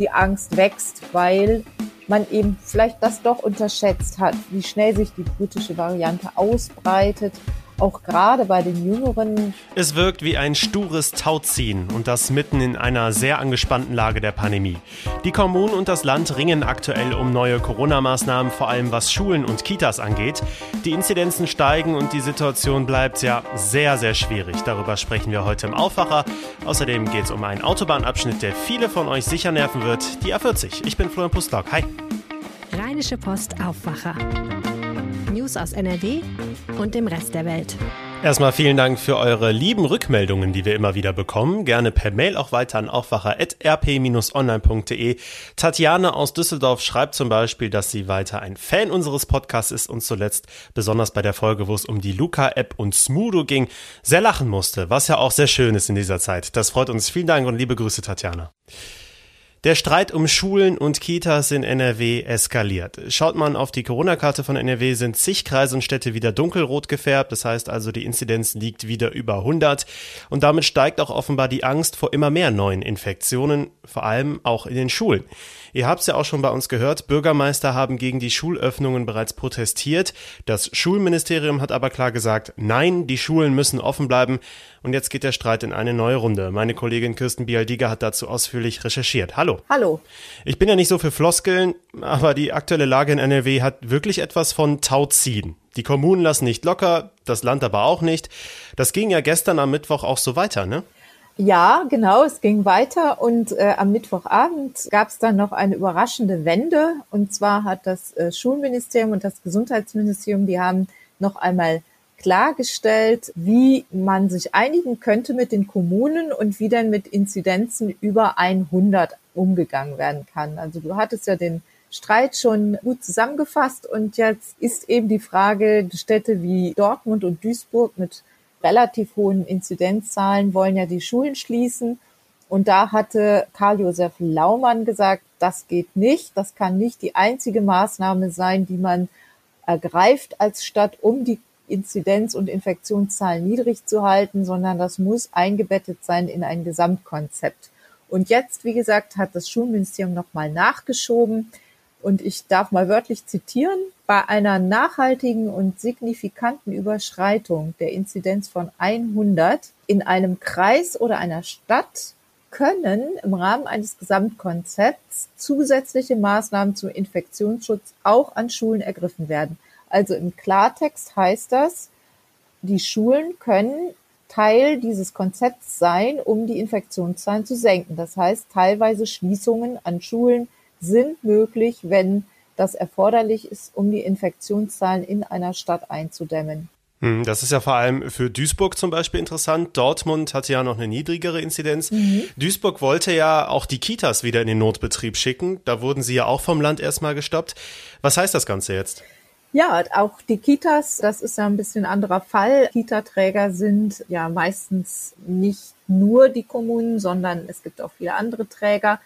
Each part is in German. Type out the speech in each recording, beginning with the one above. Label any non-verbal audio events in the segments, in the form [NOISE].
die Angst wächst, weil man eben vielleicht das doch unterschätzt hat, wie schnell sich die britische Variante ausbreitet auch gerade bei den Jüngeren. Es wirkt wie ein stures Tauziehen und das mitten in einer sehr angespannten Lage der Pandemie. Die Kommunen und das Land ringen aktuell um neue Corona-Maßnahmen, vor allem was Schulen und Kitas angeht. Die Inzidenzen steigen und die Situation bleibt ja sehr, sehr schwierig. Darüber sprechen wir heute im Aufwacher. Außerdem geht es um einen Autobahnabschnitt, der viele von euch sicher nerven wird, die A40. Ich bin Florian Pustlock. Hi. Rheinische Post Aufwacher. News aus NRW und dem Rest der Welt. Erstmal vielen Dank für eure lieben Rückmeldungen, die wir immer wieder bekommen. Gerne per Mail auch weiter an aufwacher.rp-online.de. Tatjana aus Düsseldorf schreibt zum Beispiel, dass sie weiter ein Fan unseres Podcasts ist und zuletzt besonders bei der Folge, wo es um die Luca-App und Smudo ging, sehr lachen musste, was ja auch sehr schön ist in dieser Zeit. Das freut uns. Vielen Dank und liebe Grüße, Tatjana. Der Streit um Schulen und Kitas in NRW eskaliert. Schaut man auf die Corona-Karte von NRW, sind zig Kreise und Städte wieder dunkelrot gefärbt. Das heißt also, die Inzidenz liegt wieder über 100. Und damit steigt auch offenbar die Angst vor immer mehr neuen Infektionen, vor allem auch in den Schulen. Ihr habt es ja auch schon bei uns gehört, Bürgermeister haben gegen die Schulöffnungen bereits protestiert. Das Schulministerium hat aber klar gesagt, nein, die Schulen müssen offen bleiben. Und jetzt geht der Streit in eine neue Runde. Meine Kollegin Kirsten Bialdiger hat dazu ausführlich recherchiert. Hallo. Hallo. Ich bin ja nicht so für Floskeln, aber die aktuelle Lage in NRW hat wirklich etwas von Tauziehen. Die Kommunen lassen nicht locker, das Land aber auch nicht. Das ging ja gestern am Mittwoch auch so weiter, ne? Ja, genau, es ging weiter und äh, am Mittwochabend gab es dann noch eine überraschende Wende. Und zwar hat das äh, Schulministerium und das Gesundheitsministerium, die haben noch einmal klargestellt, wie man sich einigen könnte mit den Kommunen und wie denn mit Inzidenzen über 100 umgegangen werden kann. Also du hattest ja den Streit schon gut zusammengefasst und jetzt ist eben die Frage, Städte wie Dortmund und Duisburg mit relativ hohen Inzidenzzahlen wollen ja die Schulen schließen. Und da hatte Karl-Josef Laumann gesagt, das geht nicht. Das kann nicht die einzige Maßnahme sein, die man ergreift als Stadt, um die Inzidenz- und Infektionszahlen niedrig zu halten, sondern das muss eingebettet sein in ein Gesamtkonzept. Und jetzt, wie gesagt, hat das Schulministerium nochmal nachgeschoben. Und ich darf mal wörtlich zitieren, bei einer nachhaltigen und signifikanten Überschreitung der Inzidenz von 100 in einem Kreis oder einer Stadt können im Rahmen eines Gesamtkonzepts zusätzliche Maßnahmen zum Infektionsschutz auch an Schulen ergriffen werden. Also im Klartext heißt das, die Schulen können Teil dieses Konzepts sein, um die Infektionszahlen zu senken. Das heißt, teilweise Schließungen an Schulen sind möglich, wenn das erforderlich ist, um die Infektionszahlen in einer Stadt einzudämmen. Hm, das ist ja vor allem für Duisburg zum Beispiel interessant. Dortmund hatte ja noch eine niedrigere Inzidenz. Mhm. Duisburg wollte ja auch die Kitas wieder in den Notbetrieb schicken. Da wurden sie ja auch vom Land erstmal gestoppt. Was heißt das Ganze jetzt? Ja, auch die Kitas, das ist ja ein bisschen anderer Fall. Kita-Träger sind ja meistens nicht nur die Kommunen, sondern es gibt auch viele andere Träger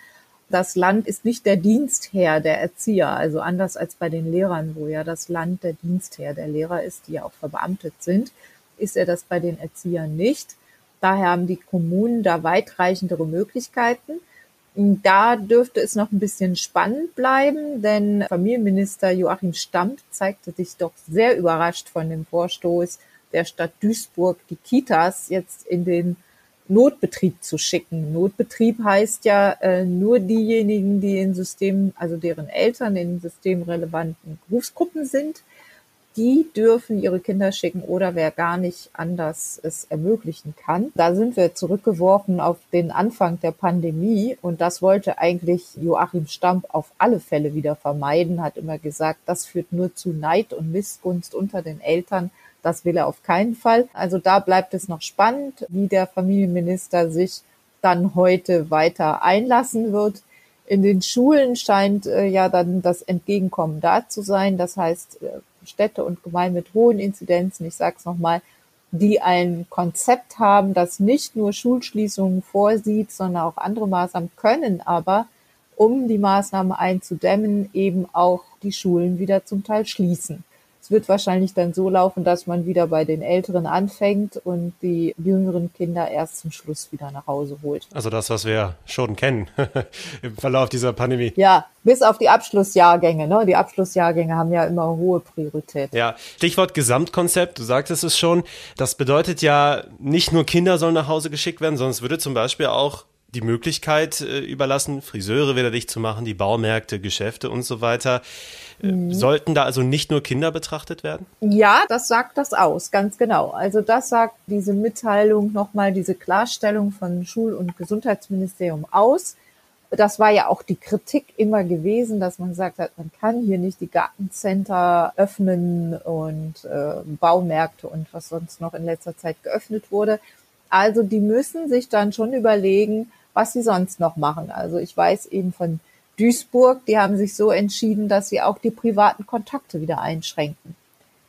das Land ist nicht der Dienstherr der Erzieher, also anders als bei den Lehrern, wo ja das Land der Dienstherr der Lehrer ist, die ja auch verbeamtet sind, ist er das bei den Erziehern nicht. Daher haben die Kommunen da weitreichendere Möglichkeiten. Da dürfte es noch ein bisschen spannend bleiben, denn Familienminister Joachim Stamp zeigte sich doch sehr überrascht von dem Vorstoß der Stadt Duisburg, die Kitas jetzt in den Notbetrieb zu schicken. Notbetrieb heißt ja äh, nur diejenigen, die in System, also deren Eltern in systemrelevanten Berufsgruppen sind, die dürfen ihre Kinder schicken oder wer gar nicht anders es ermöglichen kann. Da sind wir zurückgeworfen auf den Anfang der Pandemie und das wollte eigentlich Joachim Stamp auf alle Fälle wieder vermeiden, hat immer gesagt, das führt nur zu Neid und Missgunst unter den Eltern das will er auf keinen Fall. Also da bleibt es noch spannend, wie der Familienminister sich dann heute weiter einlassen wird. In den Schulen scheint äh, ja dann das Entgegenkommen da zu sein. Das heißt, äh, Städte und Gemeinden mit hohen Inzidenzen, ich sage es nochmal, die ein Konzept haben, das nicht nur Schulschließungen vorsieht, sondern auch andere Maßnahmen können aber, um die Maßnahme einzudämmen, eben auch die Schulen wieder zum Teil schließen Es wird wahrscheinlich dann so laufen, dass man wieder bei den Älteren anfängt und die jüngeren Kinder erst zum Schluss wieder nach Hause holt. Also das, was wir schon kennen [LAUGHS] im Verlauf dieser Pandemie. Ja, bis auf die Abschlussjahrgänge. Ne? Die Abschlussjahrgänge haben ja immer hohe Priorität. Ja, Stichwort Gesamtkonzept, du sagtest es schon. Das bedeutet ja, nicht nur Kinder sollen nach Hause geschickt werden, sondern es würde zum Beispiel auch die Möglichkeit äh, überlassen, Friseure wieder dicht zu machen, die Baumärkte, Geschäfte und so weiter. Äh, mhm. Sollten da also nicht nur Kinder betrachtet werden? Ja, das sagt das aus, ganz genau. Also das sagt diese Mitteilung nochmal, diese Klarstellung von Schul- und Gesundheitsministerium aus. Das war ja auch die Kritik immer gewesen, dass man gesagt hat, man kann hier nicht die Gartencenter öffnen und äh, Baumärkte und was sonst noch in letzter Zeit geöffnet wurde. Also die müssen sich dann schon überlegen, was sie sonst noch machen. Also ich weiß eben von Duisburg, die haben sich so entschieden, dass sie auch die privaten Kontakte wieder einschränken.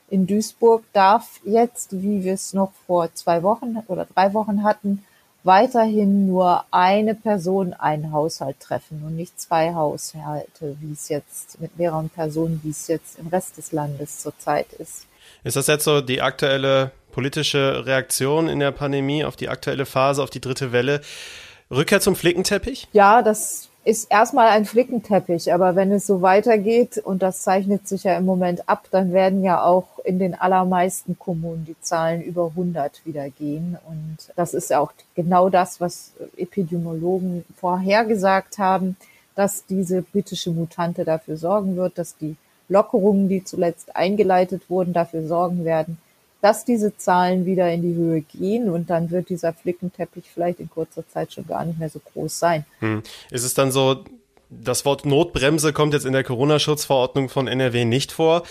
In Duisburg darf jetzt, wie wir es noch vor zwei Wochen oder drei Wochen hatten, weiterhin nur eine Person einen Haushalt treffen und nicht zwei Haushalte, wie es jetzt mit mehreren Personen, wie es jetzt im Rest des Landes zurzeit ist. Ist das jetzt so die aktuelle politische Reaktion in der Pandemie auf die aktuelle Phase, auf die dritte Welle? Rückkehr zum Flickenteppich? Ja, das ist erstmal ein Flickenteppich, aber wenn es so weitergeht, und das zeichnet sich ja im Moment ab, dann werden ja auch in den allermeisten Kommunen die Zahlen über 100 wieder gehen. Und das ist ja auch genau das, was Epidemiologen vorhergesagt haben, dass diese britische Mutante dafür sorgen wird, dass die Lockerungen, die zuletzt eingeleitet wurden, dafür sorgen werden, dass diese Zahlen wieder in die Höhe gehen und dann wird dieser Flickenteppich vielleicht in kurzer Zeit schon gar nicht mehr so groß sein. Hm. Ist es dann so, das Wort Notbremse kommt jetzt in der Corona-Schutzverordnung von NRW nicht vor.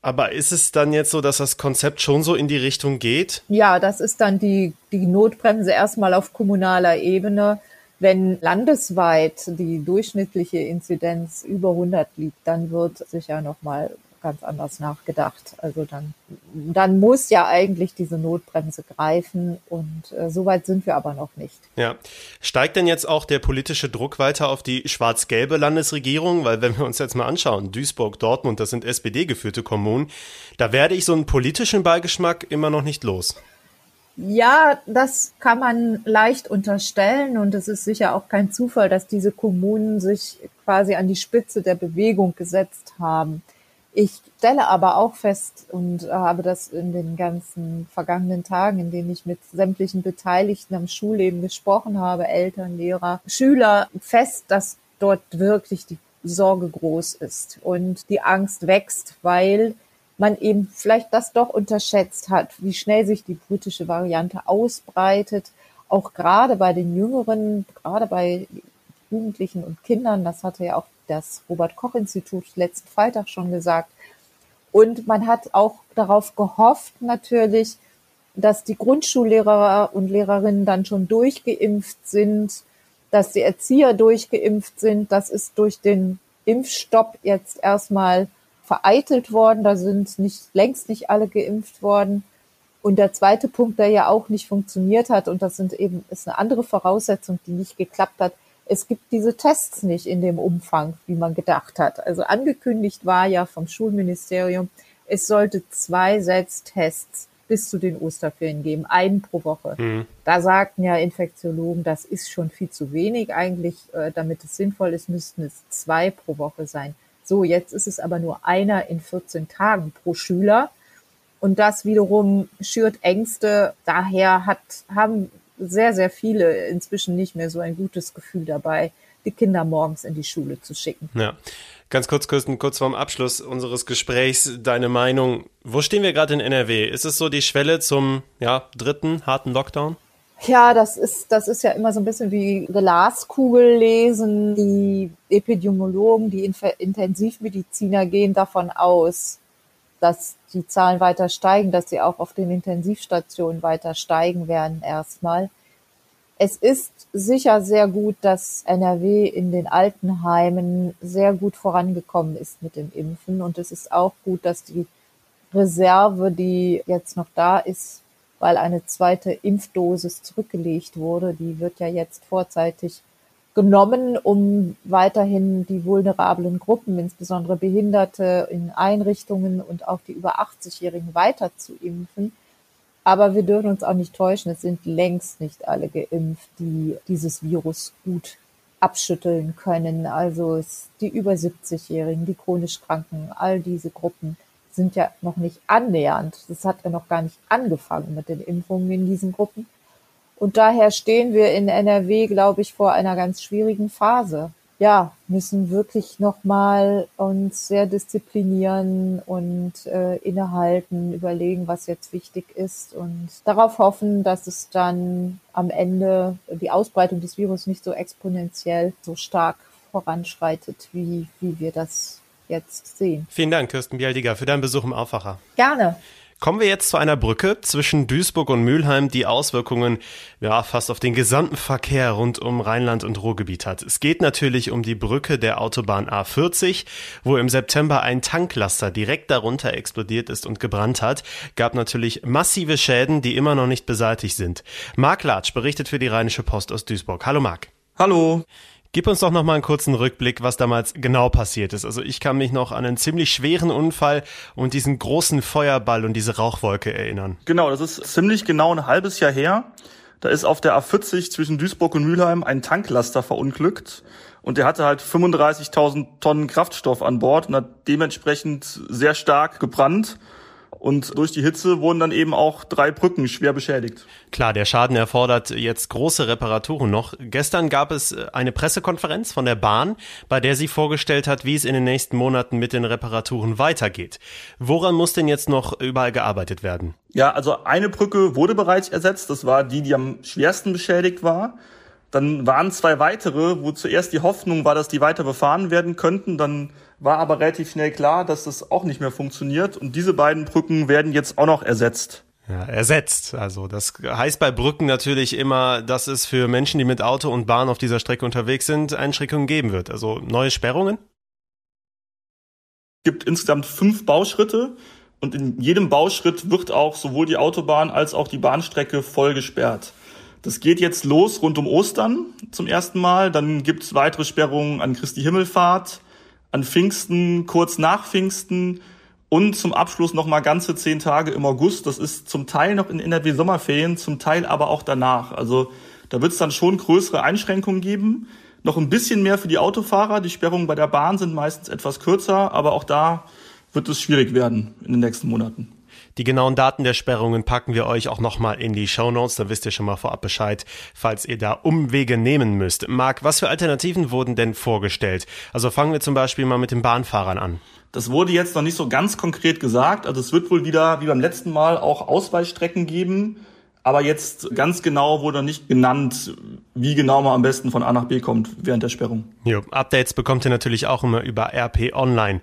Aber ist es dann jetzt so, dass das Konzept schon so in die Richtung geht? Ja, das ist dann die, die Notbremse erstmal auf kommunaler Ebene. Wenn landesweit die durchschnittliche Inzidenz über 100 liegt, dann wird sicher nochmal ganz anders nachgedacht. Also dann, dann muss ja eigentlich diese Notbremse greifen und äh, so weit sind wir aber noch nicht. Ja. Steigt denn jetzt auch der politische Druck weiter auf die schwarz-gelbe Landesregierung? Weil wenn wir uns jetzt mal anschauen, Duisburg, Dortmund, das sind SPD-geführte Kommunen, da werde ich so einen politischen Beigeschmack immer noch nicht los. Ja, das kann man leicht unterstellen und es ist sicher auch kein Zufall, dass diese Kommunen sich quasi an die Spitze der Bewegung gesetzt haben. Ich stelle aber auch fest und habe das in den ganzen vergangenen Tagen, in denen ich mit sämtlichen Beteiligten am Schulleben gesprochen habe, Eltern, Lehrer, Schüler, fest, dass dort wirklich die Sorge groß ist und die Angst wächst, weil man eben vielleicht das doch unterschätzt hat, wie schnell sich die britische Variante ausbreitet, auch gerade bei den Jüngeren, gerade bei Jugendlichen und Kindern. Das hatte ja auch das Robert-Koch-Institut letzten Freitag schon gesagt. Und man hat auch darauf gehofft, natürlich, dass die Grundschullehrer und Lehrerinnen dann schon durchgeimpft sind, dass die Erzieher durchgeimpft sind. Das ist durch den Impfstopp jetzt erstmal vereitelt worden. Da sind nicht, längst nicht alle geimpft worden. Und der zweite Punkt, der ja auch nicht funktioniert hat, und das sind eben, ist eine andere Voraussetzung, die nicht geklappt hat, es gibt diese Tests nicht in dem Umfang, wie man gedacht hat. Also angekündigt war ja vom Schulministerium, es sollte zwei Selbsttests bis zu den Osterferien geben, einen pro Woche. Mhm. Da sagten ja Infektiologen, das ist schon viel zu wenig. Eigentlich, äh, damit es sinnvoll ist, müssten es zwei pro Woche sein. So, jetzt ist es aber nur einer in 14 Tagen pro Schüler. Und das wiederum schürt Ängste. Daher hat, haben sehr, sehr viele inzwischen nicht mehr so ein gutes Gefühl dabei, die Kinder morgens in die Schule zu schicken. Ja. Ganz kurz, Kirsten, kurz vorm Abschluss unseres Gesprächs, deine Meinung. Wo stehen wir gerade in NRW? Ist es so die Schwelle zum ja, dritten harten Lockdown? Ja, das ist, das ist ja immer so ein bisschen wie Glaskugel lesen. Die Epidemiologen, die Intensivmediziner gehen davon aus, dass die Zahlen weiter steigen, dass sie auch auf den Intensivstationen weiter steigen werden erstmal. Es ist sicher sehr gut, dass NRW in den Altenheimen sehr gut vorangekommen ist mit dem Impfen. Und es ist auch gut, dass die Reserve, die jetzt noch da ist, weil eine zweite Impfdosis zurückgelegt wurde, die wird ja jetzt vorzeitig genommen, um weiterhin die vulnerablen Gruppen, insbesondere Behinderte in Einrichtungen und auch die über 80-Jährigen weiter zu impfen. Aber wir dürfen uns auch nicht täuschen, es sind längst nicht alle geimpft, die dieses Virus gut abschütteln können. Also es, die über 70-Jährigen, die chronisch Kranken, all diese Gruppen sind ja noch nicht annähernd. Das hat ja noch gar nicht angefangen mit den Impfungen in diesen Gruppen. Und daher stehen wir in NRW, glaube ich, vor einer ganz schwierigen Phase. Ja, müssen wirklich nochmal uns sehr disziplinieren und äh, innehalten, überlegen, was jetzt wichtig ist und darauf hoffen, dass es dann am Ende die Ausbreitung des Virus nicht so exponentiell so stark voranschreitet, wie, wie wir das jetzt sehen. Vielen Dank, Kirsten Bialdiger, für deinen Besuch im Aufwacher. Gerne. Kommen wir jetzt zu einer Brücke zwischen Duisburg und Mülheim, die Auswirkungen ja fast auf den gesamten Verkehr rund um Rheinland und Ruhrgebiet hat. Es geht natürlich um die Brücke der Autobahn A40, wo im September ein Tanklaster direkt darunter explodiert ist und gebrannt hat, gab natürlich massive Schäden, die immer noch nicht beseitigt sind. Marc Latsch berichtet für die Rheinische Post aus Duisburg. Hallo Marc. Hallo. Gib uns doch noch mal einen kurzen Rückblick, was damals genau passiert ist. Also ich kann mich noch an einen ziemlich schweren Unfall und diesen großen Feuerball und diese Rauchwolke erinnern. Genau, das ist ziemlich genau ein halbes Jahr her. Da ist auf der A40 zwischen Duisburg und Mülheim ein Tanklaster verunglückt und der hatte halt 35.000 Tonnen Kraftstoff an Bord und hat dementsprechend sehr stark gebrannt. Und durch die Hitze wurden dann eben auch drei Brücken schwer beschädigt. Klar, der Schaden erfordert jetzt große Reparaturen noch. Gestern gab es eine Pressekonferenz von der Bahn, bei der sie vorgestellt hat, wie es in den nächsten Monaten mit den Reparaturen weitergeht. Woran muss denn jetzt noch überall gearbeitet werden? Ja, also eine Brücke wurde bereits ersetzt. Das war die, die am schwersten beschädigt war. Dann waren zwei weitere, wo zuerst die Hoffnung war, dass die weiter befahren werden könnten. Dann war aber relativ schnell klar, dass das auch nicht mehr funktioniert. Und diese beiden Brücken werden jetzt auch noch ersetzt. Ja, ersetzt. Also das heißt bei Brücken natürlich immer, dass es für Menschen, die mit Auto und Bahn auf dieser Strecke unterwegs sind, Einschränkungen geben wird. Also neue Sperrungen? Es gibt insgesamt fünf Bauschritte und in jedem Bauschritt wird auch sowohl die Autobahn als auch die Bahnstrecke voll gesperrt. Das geht jetzt los rund um Ostern zum ersten Mal. Dann gibt es weitere Sperrungen an Christi Himmelfahrt, an Pfingsten, kurz nach Pfingsten und zum Abschluss noch mal ganze zehn Tage im August. Das ist zum Teil noch in NRW Sommerferien, zum Teil aber auch danach. Also da wird es dann schon größere Einschränkungen geben. Noch ein bisschen mehr für die Autofahrer. Die Sperrungen bei der Bahn sind meistens etwas kürzer, aber auch da wird es schwierig werden in den nächsten Monaten. Die genauen Daten der Sperrungen packen wir euch auch nochmal in die Show Notes, da wisst ihr schon mal vorab Bescheid, falls ihr da Umwege nehmen müsst. Marc, was für Alternativen wurden denn vorgestellt? Also fangen wir zum Beispiel mal mit den Bahnfahrern an. Das wurde jetzt noch nicht so ganz konkret gesagt. Also es wird wohl wieder, wie beim letzten Mal, auch Ausweichstrecken geben. Aber jetzt ganz genau wurde nicht genannt, wie genau man am besten von A nach B kommt während der Sperrung. Jo, Updates bekommt ihr natürlich auch immer über RP Online.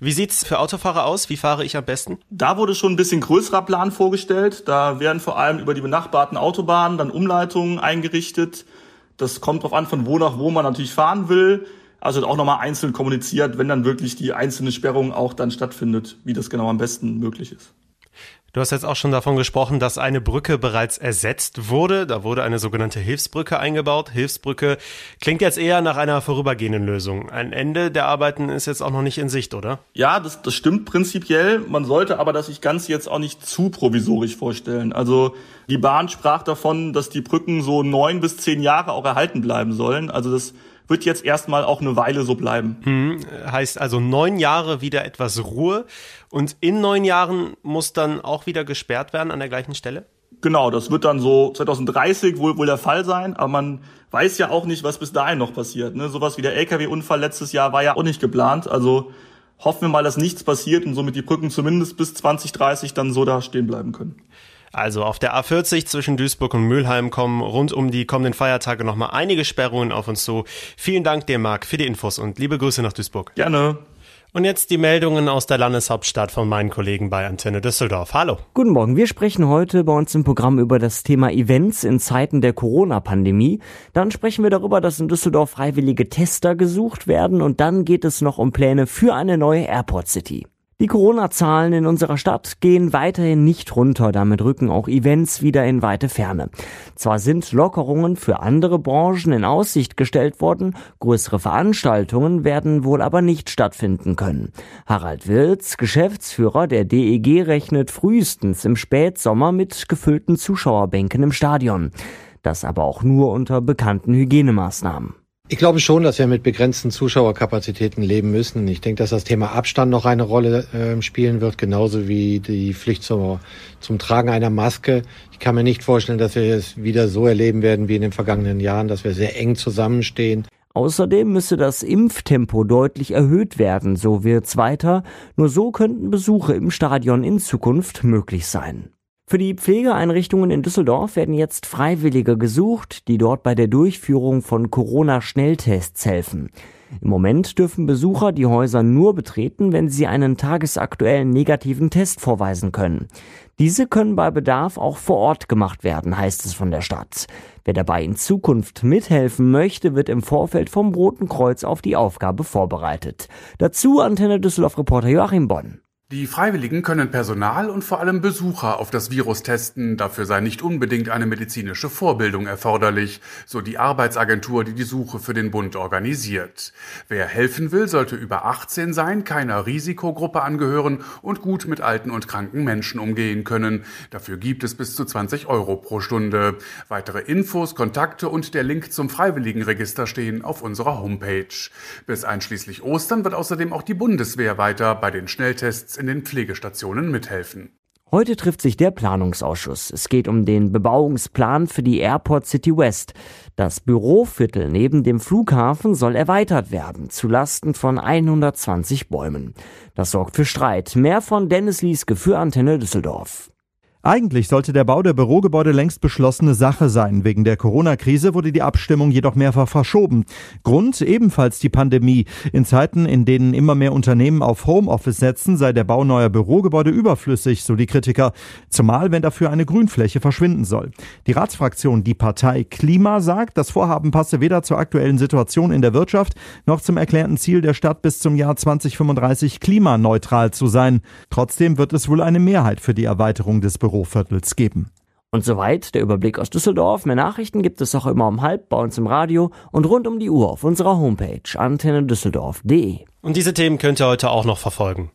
Wie sieht's für Autofahrer aus? Wie fahre ich am besten? Da wurde schon ein bisschen größerer Plan vorgestellt. Da werden vor allem über die benachbarten Autobahnen dann Umleitungen eingerichtet. Das kommt darauf an, von wo nach wo man natürlich fahren will. Also auch nochmal einzeln kommuniziert, wenn dann wirklich die einzelne Sperrung auch dann stattfindet, wie das genau am besten möglich ist. Du hast jetzt auch schon davon gesprochen, dass eine Brücke bereits ersetzt wurde. Da wurde eine sogenannte Hilfsbrücke eingebaut. Hilfsbrücke klingt jetzt eher nach einer vorübergehenden Lösung. Ein Ende der Arbeiten ist jetzt auch noch nicht in Sicht, oder? Ja, das, das stimmt prinzipiell. Man sollte aber das sich ganz jetzt auch nicht zu provisorisch vorstellen. Also die Bahn sprach davon, dass die Brücken so neun bis zehn Jahre auch erhalten bleiben sollen. Also das wird jetzt erstmal auch eine Weile so bleiben. Hm, heißt also neun Jahre wieder etwas Ruhe und in neun Jahren muss dann auch wieder gesperrt werden an der gleichen Stelle? Genau, das wird dann so 2030 wohl, wohl der Fall sein, aber man weiß ja auch nicht, was bis dahin noch passiert. Ne? Sowas wie der Lkw-Unfall letztes Jahr war ja auch nicht geplant. Also hoffen wir mal, dass nichts passiert und somit die Brücken zumindest bis 2030 dann so da stehen bleiben können. Also auf der A40 zwischen Duisburg und Mülheim kommen rund um die kommenden Feiertage nochmal einige Sperrungen auf uns zu. Vielen Dank dir, Marc, für die Infos und liebe Grüße nach Duisburg. Gerne. Und jetzt die Meldungen aus der Landeshauptstadt von meinen Kollegen bei Antenne Düsseldorf. Hallo. Guten Morgen. Wir sprechen heute bei uns im Programm über das Thema Events in Zeiten der Corona-Pandemie. Dann sprechen wir darüber, dass in Düsseldorf freiwillige Tester gesucht werden und dann geht es noch um Pläne für eine neue Airport City. Die Corona-Zahlen in unserer Stadt gehen weiterhin nicht runter, damit rücken auch Events wieder in weite Ferne. Zwar sind Lockerungen für andere Branchen in Aussicht gestellt worden, größere Veranstaltungen werden wohl aber nicht stattfinden können. Harald Wirz, Geschäftsführer der DEG, rechnet frühestens im Spätsommer mit gefüllten Zuschauerbänken im Stadion. Das aber auch nur unter bekannten Hygienemaßnahmen. Ich glaube schon, dass wir mit begrenzten Zuschauerkapazitäten leben müssen. Ich denke, dass das Thema Abstand noch eine Rolle äh, spielen wird, genauso wie die Pflicht zum, zum Tragen einer Maske. Ich kann mir nicht vorstellen, dass wir es wieder so erleben werden wie in den vergangenen Jahren, dass wir sehr eng zusammenstehen. Außerdem müsse das Impftempo deutlich erhöht werden, so wird's weiter. Nur so könnten Besuche im Stadion in Zukunft möglich sein. Für die Pflegeeinrichtungen in Düsseldorf werden jetzt Freiwillige gesucht, die dort bei der Durchführung von Corona-Schnelltests helfen. Im Moment dürfen Besucher die Häuser nur betreten, wenn sie einen tagesaktuellen negativen Test vorweisen können. Diese können bei Bedarf auch vor Ort gemacht werden, heißt es von der Stadt. Wer dabei in Zukunft mithelfen möchte, wird im Vorfeld vom Roten Kreuz auf die Aufgabe vorbereitet. Dazu Antenne Düsseldorf Reporter Joachim Bonn. Die Freiwilligen können Personal und vor allem Besucher auf das Virus testen. Dafür sei nicht unbedingt eine medizinische Vorbildung erforderlich, so die Arbeitsagentur, die die Suche für den Bund organisiert. Wer helfen will, sollte über 18 sein, keiner Risikogruppe angehören und gut mit alten und kranken Menschen umgehen können. Dafür gibt es bis zu 20 Euro pro Stunde. Weitere Infos, Kontakte und der Link zum Freiwilligenregister stehen auf unserer Homepage. Bis einschließlich Ostern wird außerdem auch die Bundeswehr weiter bei den Schnelltests in den Pflegestationen mithelfen. Heute trifft sich der Planungsausschuss. Es geht um den Bebauungsplan für die Airport City West. Das Büroviertel neben dem Flughafen soll erweitert werden, zu Lasten von 120 Bäumen. Das sorgt für Streit. Mehr von Dennis Lieske für Antenne Düsseldorf. Eigentlich sollte der Bau der Bürogebäude längst beschlossene Sache sein. Wegen der Corona-Krise wurde die Abstimmung jedoch mehrfach verschoben. Grund ebenfalls die Pandemie. In Zeiten, in denen immer mehr Unternehmen auf Homeoffice setzen, sei der Bau neuer Bürogebäude überflüssig, so die Kritiker. Zumal, wenn dafür eine Grünfläche verschwinden soll. Die Ratsfraktion Die Partei Klima sagt, das Vorhaben passe weder zur aktuellen Situation in der Wirtschaft noch zum erklärten Ziel der Stadt bis zum Jahr 2035 klimaneutral zu sein. Trotzdem wird es wohl eine Mehrheit für die Erweiterung des Büro Büroviertels geben. Und soweit der Überblick aus Düsseldorf. Mehr Nachrichten gibt es auch immer um halb bei uns im Radio und rund um die Uhr auf unserer Homepage antennedüsseldorf.de. Und diese Themen könnt ihr heute auch noch verfolgen.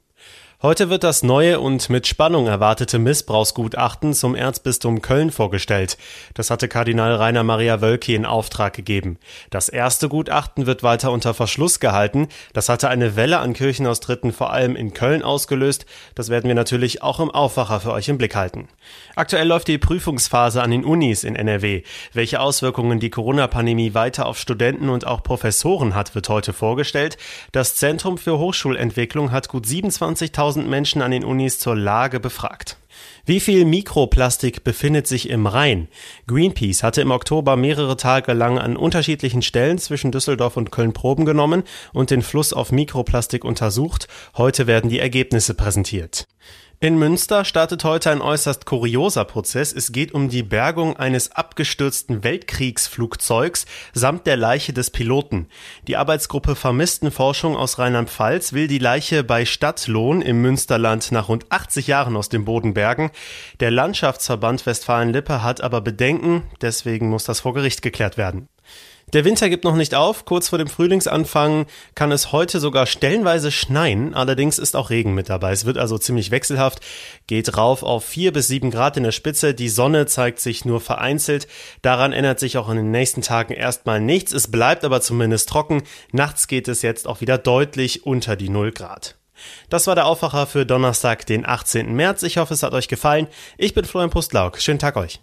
Heute wird das neue und mit Spannung erwartete Missbrauchsgutachten zum Erzbistum Köln vorgestellt. Das hatte Kardinal Rainer Maria Wölki in Auftrag gegeben. Das erste Gutachten wird weiter unter Verschluss gehalten. Das hatte eine Welle an Kirchenaustritten vor allem in Köln ausgelöst. Das werden wir natürlich auch im Aufwacher für euch im Blick halten. Aktuell läuft die Prüfungsphase an den Unis in NRW. Welche Auswirkungen die Corona-Pandemie weiter auf Studenten und auch Professoren hat, wird heute vorgestellt. Das Zentrum für Hochschulentwicklung hat gut 27.000 1000 Menschen an den Unis zur Lage befragt. Wie viel Mikroplastik befindet sich im Rhein? Greenpeace hatte im Oktober mehrere Tage lang an unterschiedlichen Stellen zwischen Düsseldorf und Köln Proben genommen und den Fluss auf Mikroplastik untersucht. Heute werden die Ergebnisse präsentiert. In Münster startet heute ein äußerst kurioser Prozess. Es geht um die Bergung eines abgestürzten Weltkriegsflugzeugs samt der Leiche des Piloten. Die Arbeitsgruppe Vermisstenforschung aus Rheinland-Pfalz will die Leiche bei Stadtlohn im Münsterland nach rund 80 Jahren aus dem Boden bergen. Der Landschaftsverband Westfalen-Lippe hat aber Bedenken, deswegen muss das vor Gericht geklärt werden. Der Winter gibt noch nicht auf. Kurz vor dem Frühlingsanfang kann es heute sogar stellenweise schneien. Allerdings ist auch Regen mit dabei. Es wird also ziemlich wechselhaft. Geht rauf auf vier bis sieben Grad in der Spitze. Die Sonne zeigt sich nur vereinzelt. Daran ändert sich auch in den nächsten Tagen erstmal nichts. Es bleibt aber zumindest trocken. Nachts geht es jetzt auch wieder deutlich unter die null Grad. Das war der Aufwacher für Donnerstag, den 18. März. Ich hoffe, es hat euch gefallen. Ich bin Florian Pustlauk. Schönen Tag euch.